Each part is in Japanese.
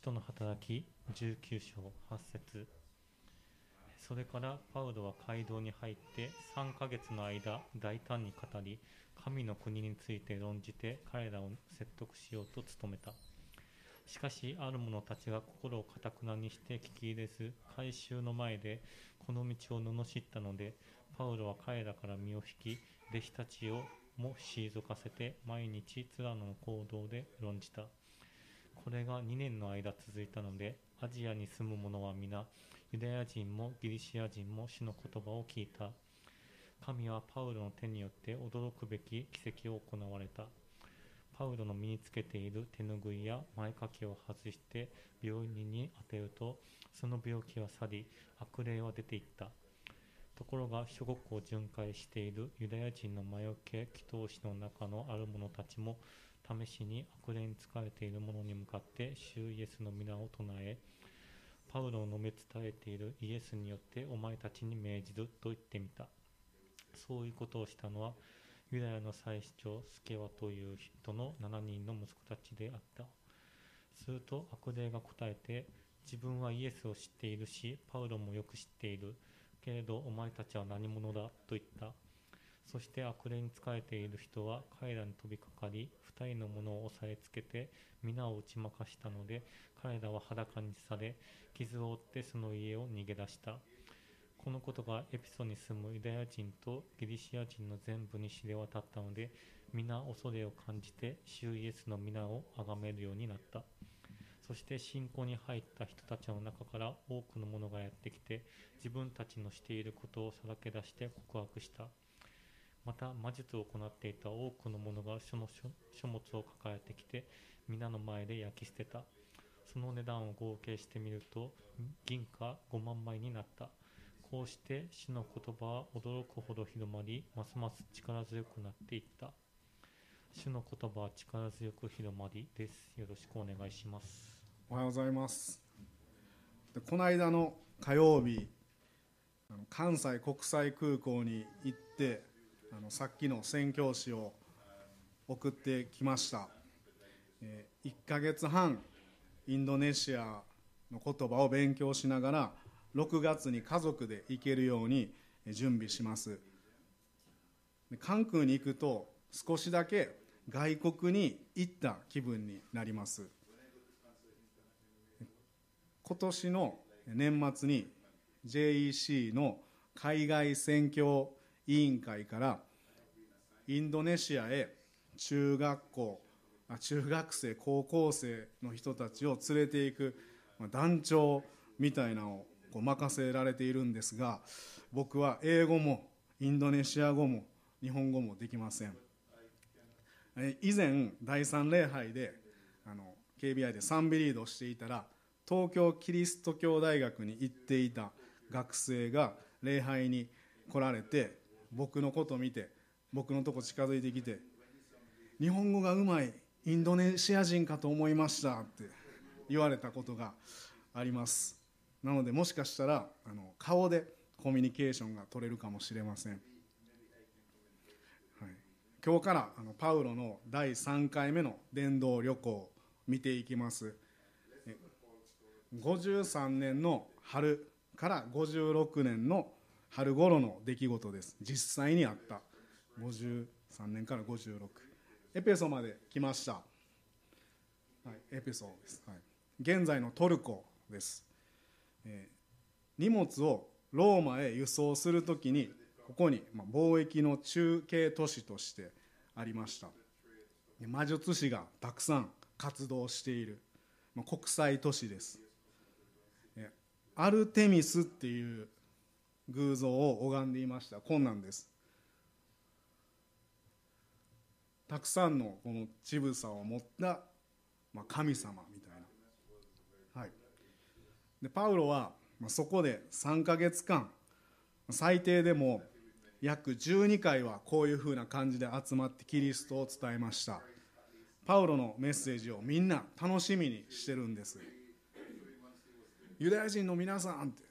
使徒の働き19章8節。それからパウロは街道に入って3ヶ月の間大胆に語り神の国について論じて彼らを説得しようと努めた。しかしある者たちが心をかたくなにして聞き入れず改宗の前でこの道を罵ったのでパウロは彼らから身を引き弟子たちをも退かせて毎日ツラの行動で論じた。これが2年の間続いたのでアジアに住む者は皆ユダヤ人もギリシア人も主の言葉を聞いた。神はパウロの手によって驚くべき奇跡を行われた。パウロの身につけている手ぬぐいや前掛けを外して病人に当てるとその病気は去り悪霊は出ていった。ところが諸国を巡回しているユダヤ人の魔除け祈祷師の中のある者たちも試しに悪霊に疲れている者に向かって主イエスの皆を唱えパウロを述べ伝えているイエスによってお前たちに命じると言ってみた。そういうことをしたのはユダヤの祭司長スケワという人の7人の息子たちであった。すると悪霊が答えて自分はイエスを知っているしパウロもよく知っている。けれどお前たちは何者だと言った。そして悪霊に仕えている人は彼らに飛びかかり二人の者を押さえつけて皆を打ち負かしたので彼らは裸にされ傷を負ってその家を逃げ出した。このことがエピソに住むユダヤ人とギリシア人の全部に知れ渡ったので皆恐れを感じて主イエスの皆を崇めるようになった。そして信仰に入った人たちの中から多くの者がやってきて自分たちのしていることをさらけ出して告白した。また魔術を行っていた多くの者が書の書物を抱えてきて皆の前で焼き捨てた。その値段を合計してみると銀貨5万枚になった。こうして死の言葉は驚くほど広まりますます力強くなっていった。主の言葉は力強く広まりです。よろしくお願いします。おはようございます。でこの間の火曜日関西国際空港に行ってあのさっきの宣教師を送ってきました、えー、1ヶ月半インドネシアの言葉を勉強しながら6月に家族で行けるように準備します。関空に行くと少しだけ外国に行った気分になります。今年の年末に JEC の海外宣教委員会からインドネシアへ中学校中学生高校生の人たちを連れていく団長みたいなのを任せられているんですが僕は英語もインドネシア語も日本語もできません。以前第3礼拝であの KBI で賛美リードしていたら東京キリスト教大学に行っていた学生が礼拝に来られて僕のことを見て僕のとこ近づいてきて「日本語がうまいインドネシア人かと思いました」って言われたことがあります。なのでもしかしたらあの顔でコミュニケーションが取れるかもしれません、はい、今日からあのパウロの第3回目の伝道旅行を見ていきます。53年の春から56年の春頃の出来事です。実際にあった。53年から56エペソまで来ました、はい、エペソです、はい、現在のトルコです。えー、荷物をローマへ輸送するときにここに、まあ、貿易の中継都市としてありました。魔術師がたくさん活動している、まあ、国際都市です、アルテミスっていう偶像を拝んでいました。こんなんです。たくさんのこの乳房を持った、まあ、神様みたいな。はい。でパウロはまそこで3ヶ月間最低でも約12回はこういうふうな感じで集まってキリストを伝えました。パウロのメッセージをみんな楽しみにしてるんです。ユダヤ人の皆さんって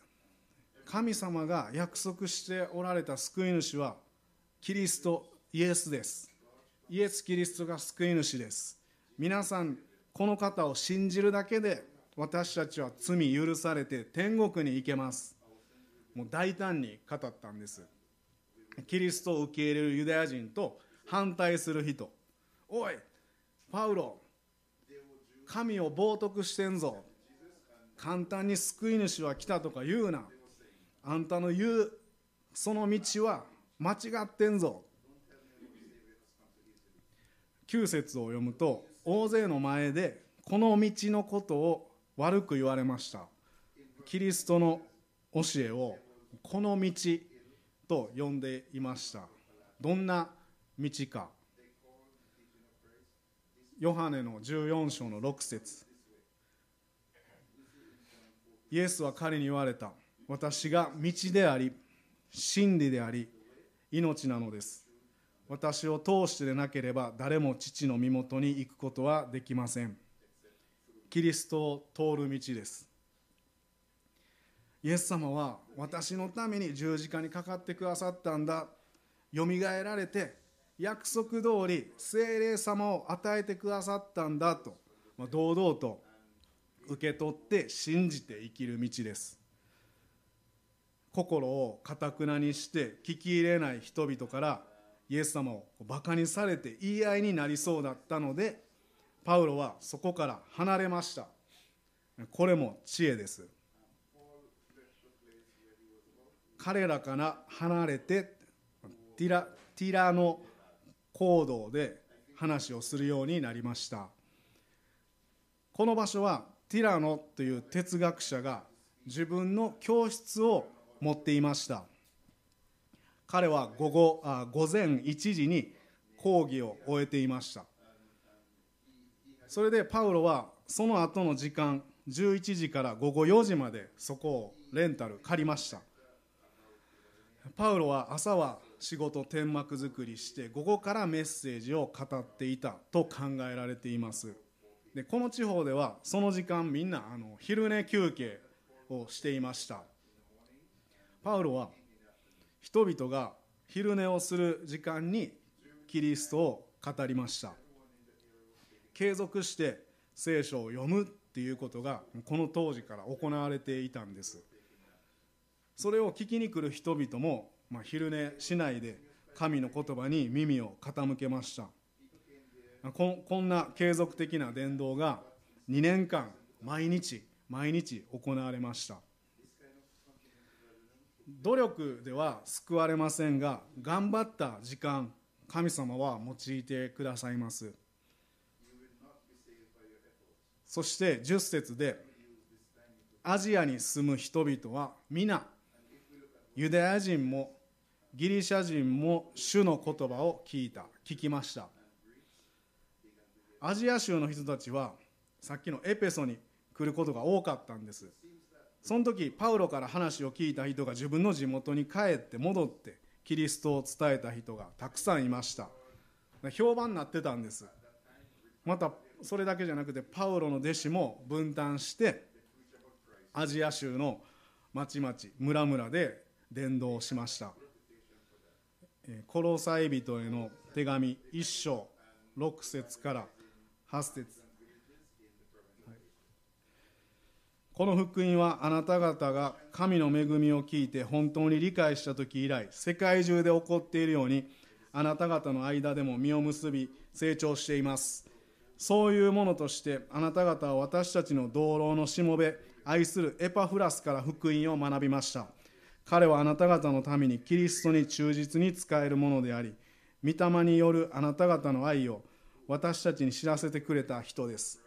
神様が約束しておられた救い主はキリストイエスです。イエス・キリストが救い主です。皆さんこの方を信じるだけで私たちは罪許されて天国に行けます。もう大胆に語ったんです。キリストを受け入れるユダヤ人と反対する人。おいパウロ神を冒涜してんぞ。簡単に救い主は来たとか言うな。あんたの言うその道は間違ってんぞ。9節を読むと大勢の前でこの道のことを悪く言われました。キリストの教えをこの道と呼んでいました。どんな道か。ヨハネの14章の6節。イエスは彼に言われた。私が道であり真理であり命なのです。私を通してでなければ誰も父の身元に行くことはできません。キリストを通る道です。イエス様は私のために十字架にかかってくださったんだ。よみがえられて約束通り精霊様を与えてくださったんだと、堂々と受け取って信じて生きる道です。心をかたくなにして聞き入れない人々からイエス様をバカにされて言い合いになりそうだったのでパウロはそこから離れました。これも知恵です。彼らから離れてティラティラの行動で話をするようになりました。この場所はティラノという哲学者が自分の教室を持っていました。彼は午後あ午前1時に講義を終えていました。それでパウロはその後の時間11時から午後4時までそこをレンタル借りました。パウロは朝は仕事天幕作りして午後からメッセージを語っていたと考えられています。でこの地方ではその時間みんなあの昼寝休憩をしていました。パウロは人々が昼寝をする時間にキリストを語りました。継続して聖書を読むっていうことがこの当時から行われていたんです。それを聞きに来る人々も、まあ、昼寝しないで神の言葉に耳を傾けました。ここんな継続的な伝道が2年間毎日毎日行われました。努力では救われませんが頑張った時間神様は用いてくださいます。そして10節でアジアに住む人々は皆ユダヤ人もギリシャ人も主の言葉を聞いた。聞きました。アジア州の人たちはさっきのエペソに来ることが多かったんです。その時パウロから話を聞いた人が自分の地元に帰って戻ってキリストを伝えた人がたくさんいました。評判になってたんです。またそれだけじゃなくてパウロの弟子も分担してアジア州の町々村々で伝道しました。コロサイ人への手紙1章6節から8節この福音はあなた方が神の恵みを聞いて本当に理解した時以来世界中で起こっているようにあなた方の間でも実を結び成長しています。そういうものとしてあなた方は私たちの同僚のしもべ愛するエパフラスから福音を学びました。彼はあなた方のためにキリストに忠実に使えるものであり御霊によるあなた方の愛を私たちに知らせてくれた人です。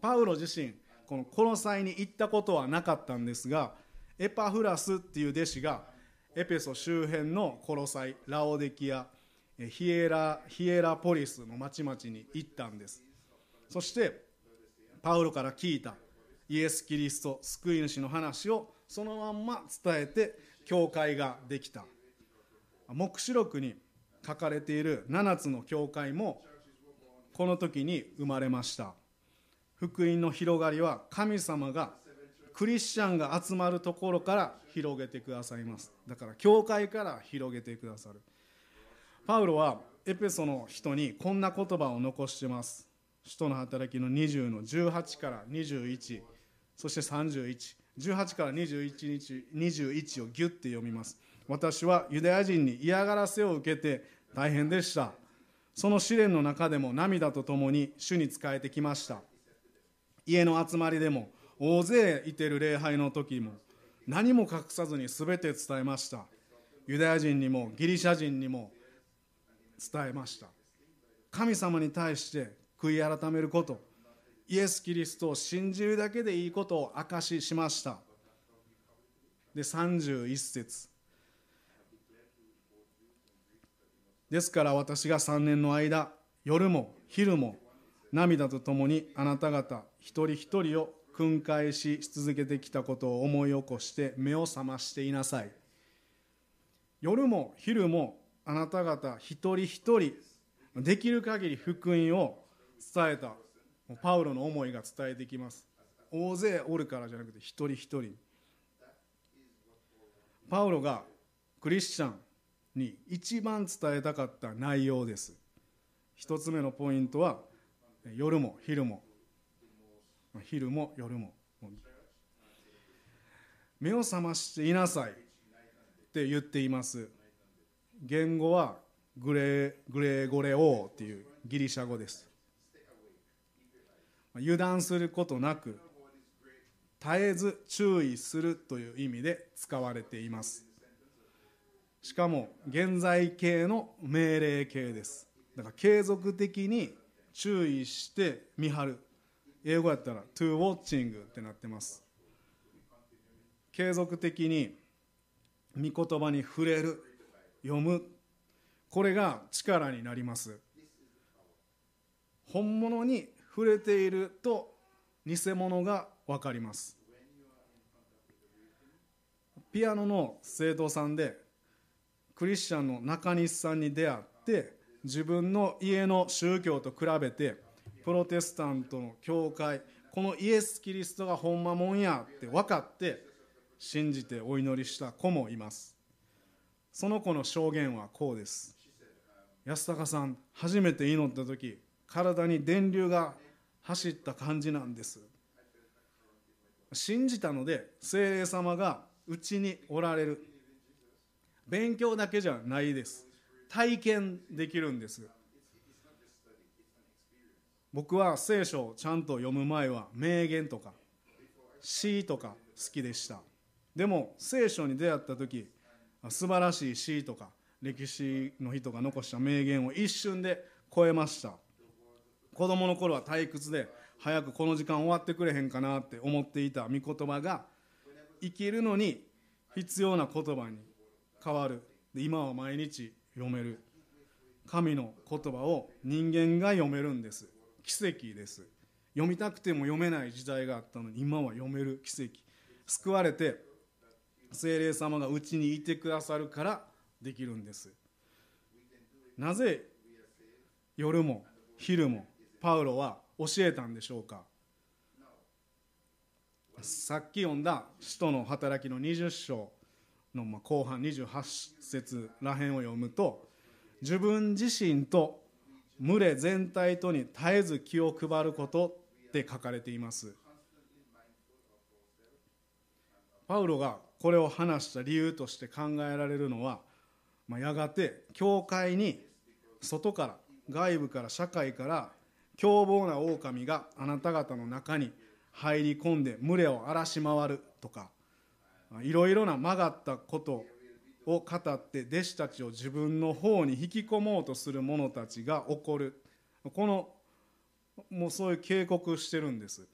パウロ自身このコロサイに行ったことはなかったんですがエパフラスっていう弟子がエペソ周辺のコロサイラオデキアヒエラヒエラポリスの町々に行ったんです。そしてパウロから聞いたイエス・キリスト救い主の話をそのまんま伝えて教会ができた。黙示録に書かれている7つの教会もこの時に生まれました。福音の広がりは神様がクリスチャンが集まるところから広げてくださいます。だから教会から広げてくださる。パウロはエペソの人にこんな言葉を残してます。使徒の働きの20の18から21そして3118から21日21をギュッて読みます。私はユダヤ人に嫌がらせを受けて大変でした。その試練の中でも涙とともに主に仕えてきました。家の集まりでも大勢いてる礼拝の時も何も隠さずに全て伝えました。ユダヤ人にもギリシャ人にも伝えました。神様に対して悔い改めることイエス・キリストを信じるだけでいいことを証ししました。で31節。ですから私が3年の間夜も昼も涙とともにあなた方一人一人を訓戒し続けてきたことを思い起こして目を覚ましていなさい。夜も昼もあなた方一人一人できる限り福音を伝えた。パウロの思いが伝えてきます。大勢おるからじゃなくて一人一人。パウロがクリスチャンに一番伝えたかった内容です。一つ目のポイントは夜も昼も。昼も夜も目を覚ましていなさいって言っています。言語はグレグレゴレオーっていうギリシャ語です。油断することなく絶えず注意するという意味で使われています。しかも現在形の命令形です。だから継続的に注意して見張る。英語やったら to watching ってなってます。継続的に御言葉に触れる読む。これが力になります。本物に触れていると偽物が分かります。ピアノの生徒さんでクリスチャンの中西さんに出会って自分の家の宗教と比べてプロテスタントの教会このイエス・キリストがほんまもんやって分かって信じてお祈りした子もいます。その子の証言はこうです。安高さん初めて祈った時体に電流が走った感じなんです。信じたので精霊様がうちにおられる。勉強だけじゃないです。体験できるんです。僕は聖書をちゃんと読む前は名言とか詩とか好きでした。でも聖書に出会った時素晴らしい詩とか歴史の人が残した名言を一瞬で超えました。子供の頃は退屈で早くこの時間終わってくれへんかなって思っていた御言葉が生きるのに必要な言葉に変わる。今は毎日読める。神の言葉を人間が読めるんです。奇跡です。読みたくても読めない時代があったのに今は読める奇跡。救われて精霊様がうちにいてくださるからできるんです。なぜ夜も昼もパウロは教えたんでしょうか？さっき読んだ「使徒の働き」の20章の後半28節らへんを読むと自分自身と群れ全体とに絶えず気を配ることって書かれています。パウロがこれを話した理由として考えられるのは、まあ、やがて教会に外から外部から社会から凶暴な狼があなた方の中に入り込んで群れを荒らし回るとかいろいろな曲がったことを語って弟子たちを自分の方に引き込もうとする者たちが起こる。このもうそういう警告してるんです。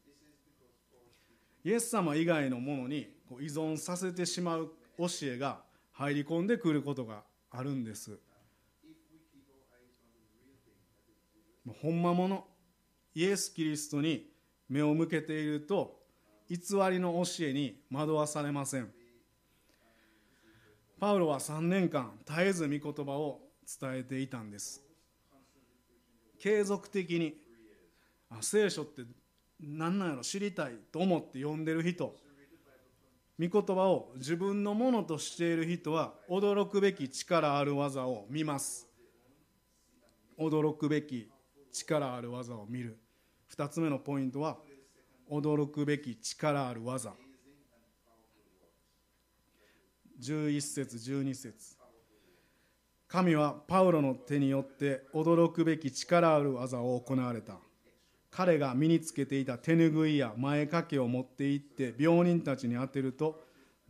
イエス様以外のものに依存させてしまう教えが入り込んでくることがあるんです。ほんまもの。イエス・キリストに目を向けていると偽りの教えに惑わされません。パウロは3年間絶えず御言葉を伝えていたんです。継続的にあ聖書って何なんやろ知りたいと思って読んでる人。御言葉を自分のものとしている人は驚くべき力ある技を見ます。驚くべき力ある技を見る。2つ目のポイントは驚くべき力ある技。11節12節。神はパウロの手によって驚くべき力ある技を行われた。彼が身につけていた手ぬぐいや前掛けを持って行って病人たちに当てると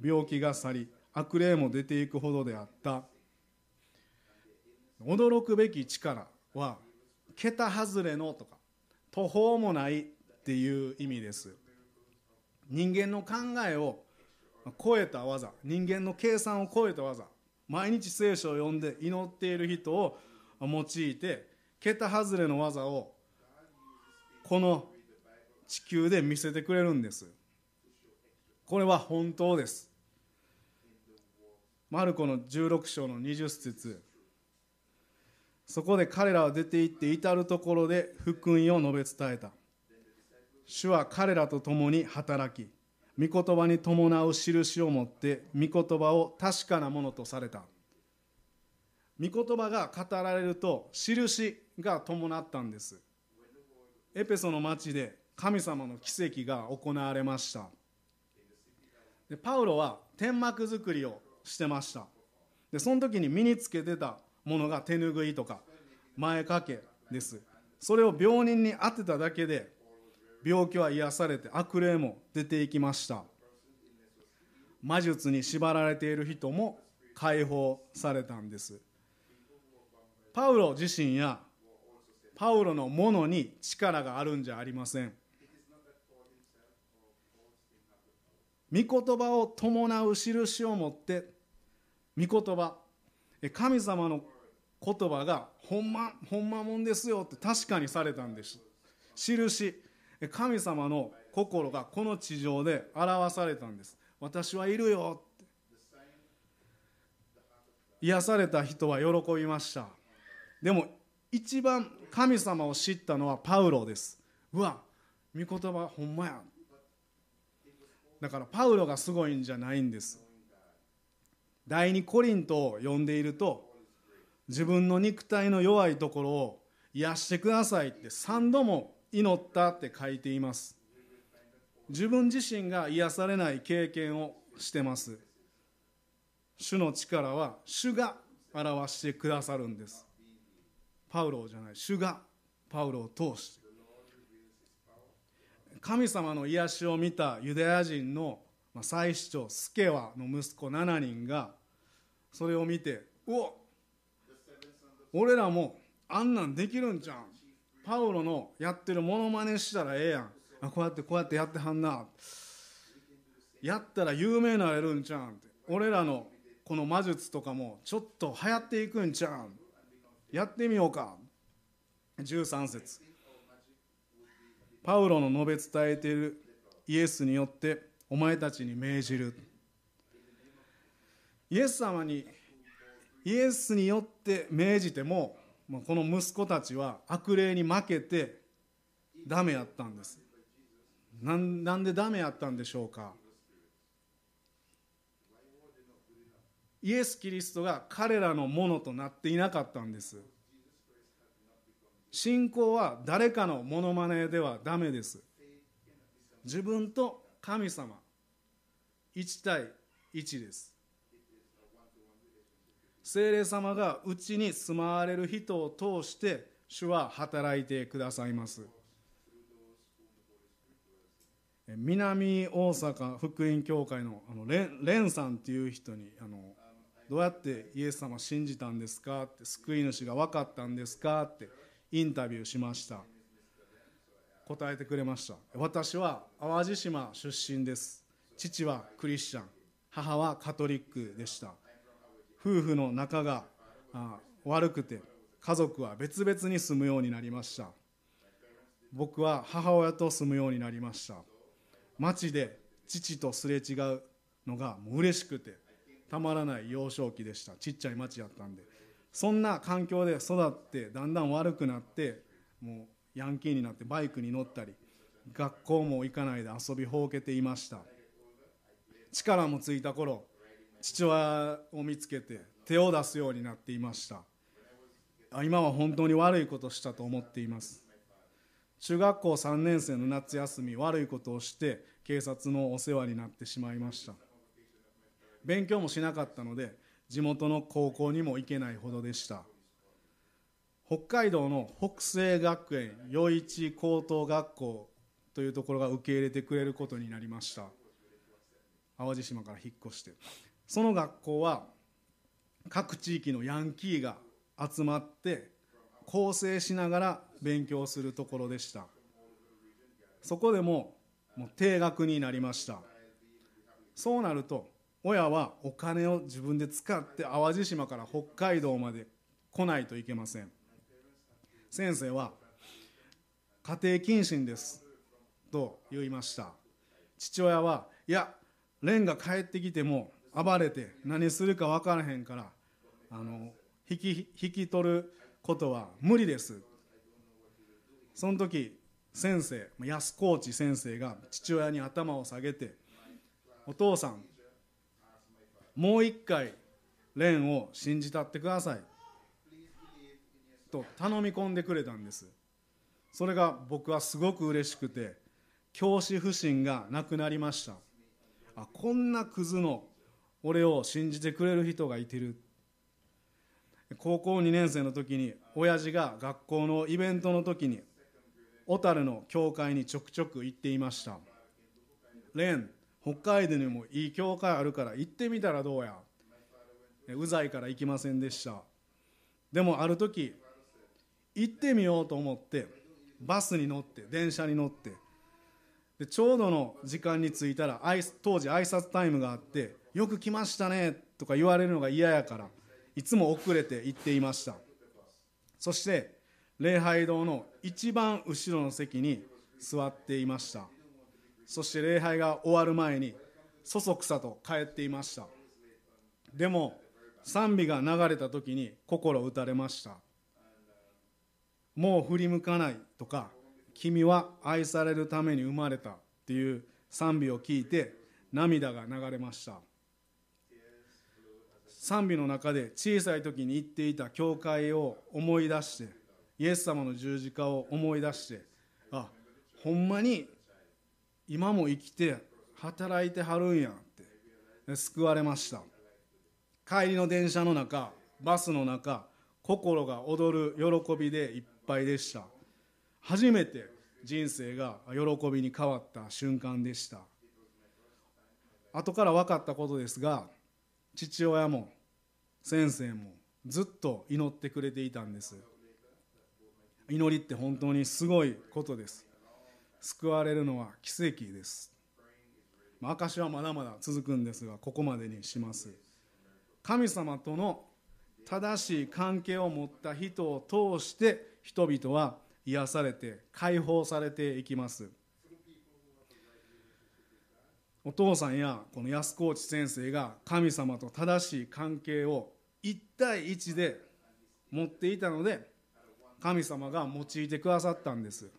病気が去り悪霊も出ていくほどであった。驚くべき力は桁外れのとか途方もないっていう意味です。人間の考えを超えた技人間の計算を超えた技毎日聖書を読んで祈っている人を用いて桁外れの技をこの地球で見せてくれるんです。これは本当です。マルコの16章の20節。そこで彼らは出て行って至る所で福音を述べ伝えた。主は彼らと共に働き御言葉に伴う印を持って御言葉を確かなものとされた。御言葉が語られると印が伴ったんです。エペソの町で神様の奇跡が行われました。でパウロは天幕作りをしてました。でその時に身につけてたものが手ぬぐいとか前掛けです。それを病人に当てただけで病気は癒されて悪霊も出ていきました。魔術に縛られている人も解放されたんです。パウロ自身やパウロのものに力があるんじゃありません。御言葉を伴う印を持って御言葉神様の言葉がほんまほんまもんですよって確かにされたんです。印。神様の心がこの地上で表されたんです。私はいるよ。って癒された人は喜びました。でも一番神様を知ったのはパウロです。うわ御言葉ほんまや。だからパウロがすごいんじゃないんです。第二コリントを読んでいると自分の肉体の弱いところを癒してくださいって3度も祈ったって書いています。自分自身が癒されない経験をしてます。主の力は主が表してくださるんです。パウロじゃない。主がパウロを通して。神様の癒しを見たユダヤ人の祭司長スケワの息子7人がそれを見て「お俺らもあんなんできるんじゃん。パウロのやってるモノマネしたらええやん。あこうやってこうやってやってはんな。やったら有名なれるんちゃうんって。俺らのこの魔術とかもちょっと流行っていくんちゃうん。やってみようか。13節。パウロの述べ伝えているイエスによってお前たちに命じる。イエス様にイエスによって命じてもこの息子たちは悪霊に負けてダメやったんです。なんなんでダメやったんでしょうか。イエス・キリストが彼らのものとなっていなかったんです。信仰は誰かのものまねではダメです。自分と神様1対1です。聖霊様がうちに住まわれる人を通して主は働いてくださいます。南大阪福音教会のあのレンレンさんっていう人にあのどうやってイエス様信じたんですかって救い主が分かったんですかってインタビューしました。答えてくれました。私は淡路島出身です。父はクリスチャン。母はカトリックでした。夫婦の仲が悪くて家族は別々に住むようになりました。僕は母親と住むようになりました。街で父とすれ違うのがもう嬉しくてたまらない幼少期でした。ちっちゃい町やったんで。そんな環境で育ってだんだん悪くなってもうヤンキーになってバイクに乗ったり学校も行かないで遊びほうけていました。力もついた頃父親を見つけて手を出すようになっていました。今は本当に悪いことしたと思っています。中学校3年生の夏休み悪いことをして警察のお世話になってしまいました。勉強もしなかったので地元の高校にも行けないほどでした。北海道の北西学園余市高等学校というところが受け入れてくれることになりました。淡路島から引っ越して。その学校は各地域のヤンキーが集まって構成しながら勉強するところでした。そこでももう定額になりました。そうなると親はお金を自分で使って淡路島から北海道まで来ないといけません。先生は家庭謹慎ですと言いました。父親はいや蓮が帰ってきても暴れて何するか分からへんからあの引き引き取ることは無理です。その時先生安河内先生が父親に頭を下げて「お父さんもう一回蓮を信じたってください」と頼み込んでくれたんです。それが僕はすごく嬉しくて教師不信がなくなりました。あこんなクズの俺を信じてくれる人がいてる。高校2年生の時に親父が学校のイベントの時に小樽の教会にちょくちょく行っていました。レン北海道にもいい教会あるから行ってみたらどうや。うざいから行きませんでした。でもある時行ってみようと思ってバスに乗って電車に乗ってでちょうどの時間に着いたら当時挨拶タイムがあって「よく来ましたね」とか言われるのが嫌やからいつも遅れて行っていました。そして礼拝堂の一番後ろの席に座っていました。そして礼拝が終わる前にそそくさと帰っていました。でも賛美が流れた時に心打たれました。もう振り向かないとか君は愛されるために生まれたっていう賛美を聞いて涙が流れました。賛美の中で小さい時に行っていた教会を思い出してイエス様の十字架を思い出してあほんまに今も生きて働いてはるんやって救われました。帰りの電車の中バスの中心が踊る喜びでいっぱいでした。初めて人生が喜びに変わった瞬間でした。後から分かったことですが父親も先生もずっと祈ってくれていたんです。祈りって本当にすごいことです。救われるのは奇跡です。証はまだまだ続くんですがここまでにします。神様との正しい関係を持った人を通して人々は癒されて解放されていきます。お父さんやこの安河内先生が神様と正しい関係を1対1で持っていたので神様が用いてくださったんです。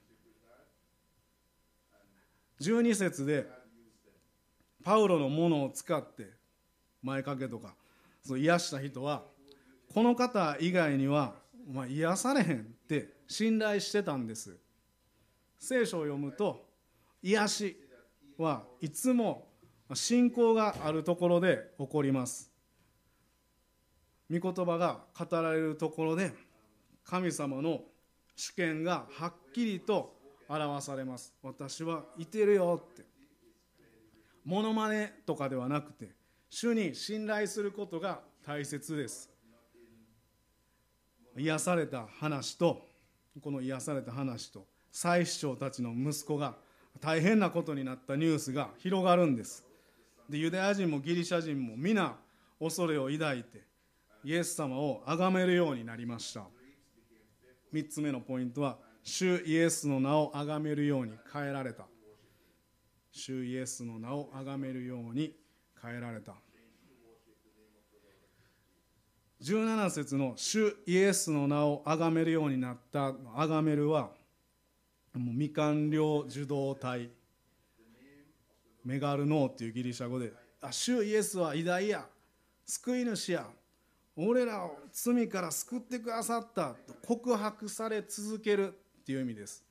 12節でパウロのものを使って前掛けとかそう癒した人はこの方以外には、まあ、癒されへんって信頼してたんです。聖書を読むと癒し。はいつも信仰があるところで起こります。御言葉が語られるところで神様の主権がはっきりと表されます。私はいてるよって。モノマネとかではなくて主に信頼することが大切です。癒された話とこの癒された話と祭司長たちの息子が大変なことになったニュースが広がるんです。でユダヤ人もギリシャ人も皆恐れを抱いてイエス様を崇めるようになりました。3つ目のポイントは主イエスの名を崇めるように変えられた。主イエスの名を崇めるように変えられた。17節の「主イエスの名を崇めるようになった」崇めるはもう未完了受動体。メガルノーっていうギリシャ語で「あ主イエスは偉大や。救い主や。俺らを罪から救ってくださった」と告白され続けるっていう意味です。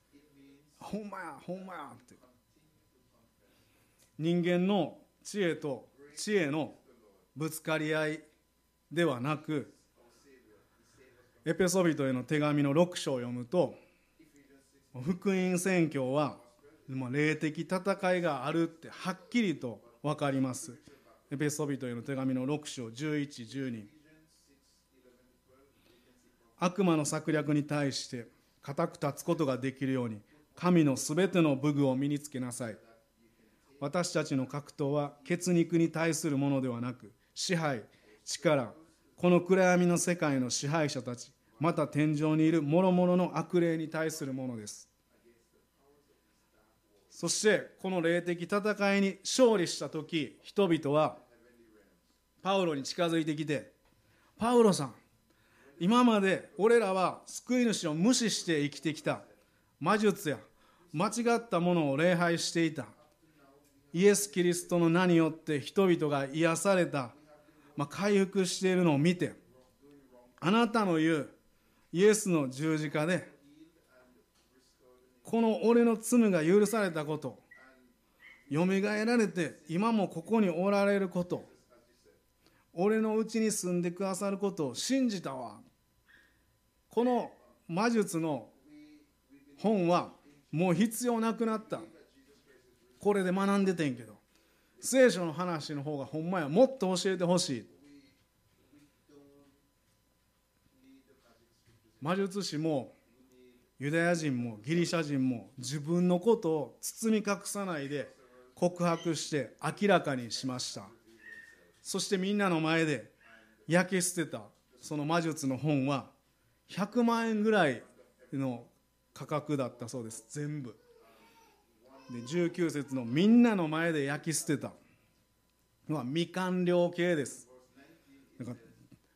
ほんまやほんまや。って。人間の知恵と知恵のぶつかり合いではなくエペソビトへの手紙の6章を読むと福音宣教は霊的戦いがあるってはっきりと分かります。エペソビトへの手紙の6章1112悪魔の策略に対して固く立つことができるように神のすべての武具を身につけなさい。私たちの格闘は血肉に対するものではなく支配力この暗闇の世界の支配者たち。また天井にいる諸々の悪霊に対するものです。そしてこの霊的戦いに勝利した時人々はパウロに近づいてきてパウロさん今まで俺らは救い主を無視して生きてきた。魔術や間違ったものを礼拝していた。イエス・キリストの名によって人々が癒された、まあ、回復しているのを見てあなたの言うイエスの十字架でこの俺の罪が許されたことよみがえられて今もここにおられること俺のうちに住んでくださることを信じたわ。この魔術の本はもう必要なくなった。これで学んでてんけど聖書の話の方がほんまや。もっと教えてほしい。魔術師もユダヤ人もギリシャ人も自分のことを包み隠さないで告白して明らかにしました。そしてみんなの前で焼き捨てたその魔術の本は100万円ぐらいの価格だったそうです。全部。で19節のみんなの前で焼き捨てた。のは未完了形です。なんか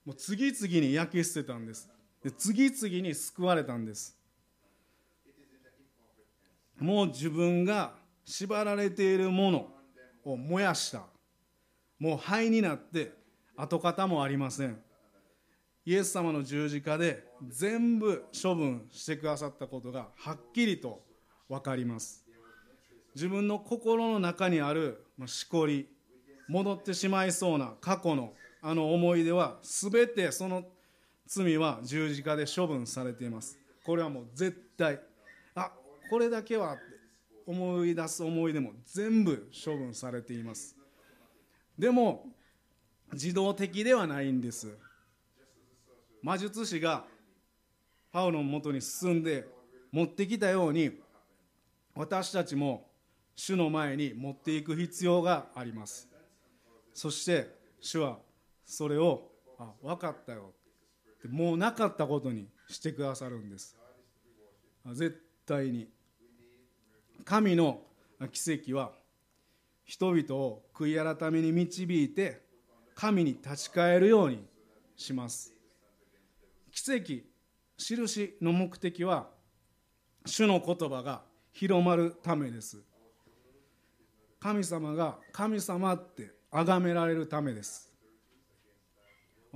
もう次々に焼き捨てたんです。で次々に救われたんです。もう自分が縛られているものを燃やした。もう灰になって跡形もありません。イエス様の十字架で全部処分してくださったことがはっきりと分かります。自分の心の中にあるしこり戻ってしまいそうな過去のあの思い出は全てその罪は十字架で処分されています。これはもう絶対。あこれだけはって思い出す思い出も全部処分されています。でも自動的ではないんです。魔術師がパウロのもとに進んで持ってきたように私たちも主の前に持っていく必要があります。そして主はそれをあ分かったよ。もうなかったことにしてくださるんです。絶対に。神の奇跡は人々を悔い改めに導いて神に立ち返るようにします。奇跡印の目的は主の言葉が広まるためです。神様が神様って崇められるためです。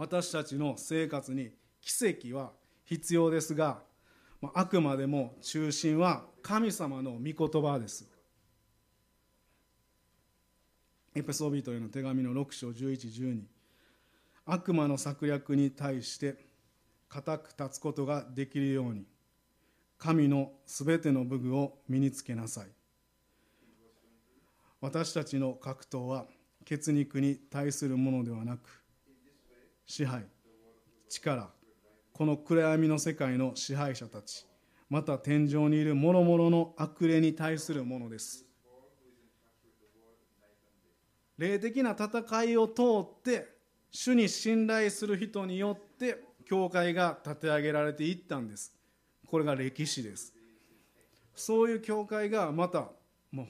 私たちの生活に奇跡は必要ですがあくまでも中心は神様の御言葉です。エペソビトへの手紙の6章1112悪魔の策略に対して固く立つことができるように神のすべての武具を身につけなさい。私たちの格闘は血肉に対するものではなく支配力この暗闇の世界の支配者たちまた天井にいる諸々の悪霊に対するものです。霊的な戦いを通って主に信頼する人によって教会が立て上げられていったんです。これが歴史です。そういう教会がまた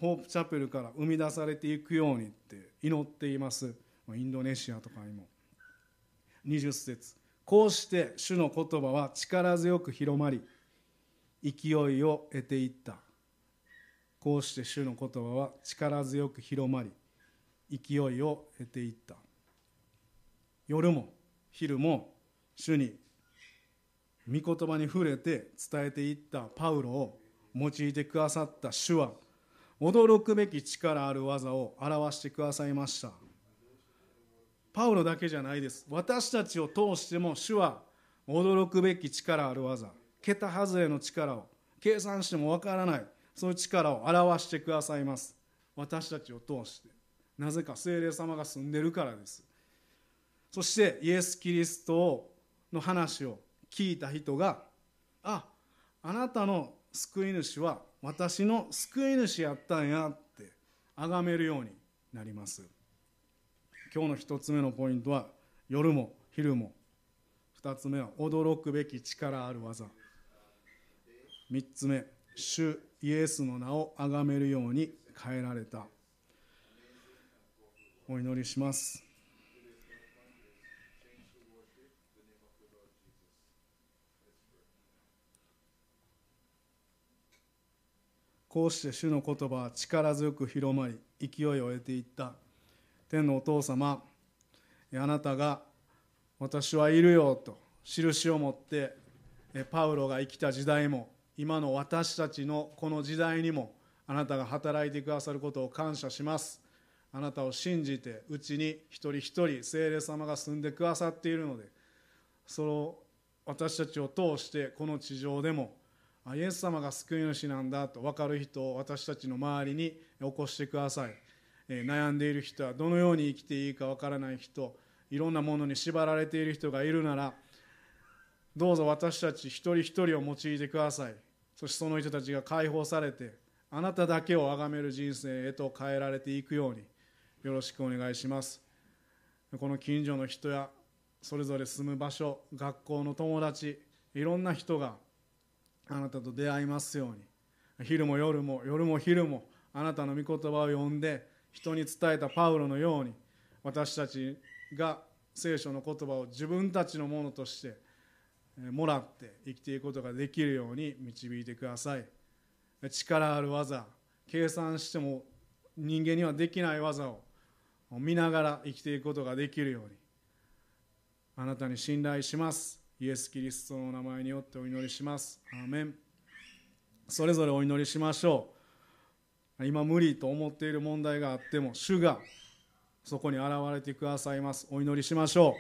ホープチャペルから生み出されていくようにって祈っています。インドネシアとかにも。20節。こうして主の言葉は力強く広まり勢いを得ていった。こうして主の言葉は力強く広まり勢いを得ていった。夜も昼も主に御言葉に触れて伝えていったパウロを用いてくださった主は驚くべき力ある技を表してくださいました。パウロだけじゃないです。私たちを通しても主は驚くべき力ある技。桁外れの力を。計算してもわからない。そういう力を表してくださいます。私たちを通して。なぜか聖霊様が住んでるからです。そしてイエス・キリストの話を聞いた人がああなたの救い主は私の救い主やったんやって崇めるようになります。今日の一つ目のポイントは夜も昼も。二つ目は驚くべき力ある技。三つ目主イエスの名を崇めるように変えられた。お祈りします。こうして主の言葉は力強く広まり勢いを得ていった。天のお父様あなたが私はいるよと印を持ってパウロが生きた時代も今の私たちのこの時代にもあなたが働いてくださることを感謝します。あなたを信じてうちに一人一人聖霊様が住んでくださっているのでその私たちを通してこの地上でもイエス様が救い主なんだと分かる人を私たちの周りに起こしてください、悩んでいる人はどのように生きていいか分からない人いろんなものに縛られている人がいるならどうぞ私たち一人一人を用いてください。そしてその人たちが解放されてあなただけを崇める人生へと変えられていくようによろしくお願いします。この近所の人やそれぞれ住む場所学校の友達いろんな人があなたと出会いますように。昼も夜も夜も昼もあなたの御言葉を読んで人に伝えたパウロのように私たちが聖書の言葉を自分たちのものとしてもらって生きていくことができるように導いてください。力ある技計算しても人間にはできない技を見ながら生きていくことができるようにあなたに信頼します。イエス・キリストの名前によってお祈りします。アーメン。それぞれお祈りしましょう。今無理と思っている問題があっても主がそこに現れてくださいます。お祈りしましょう。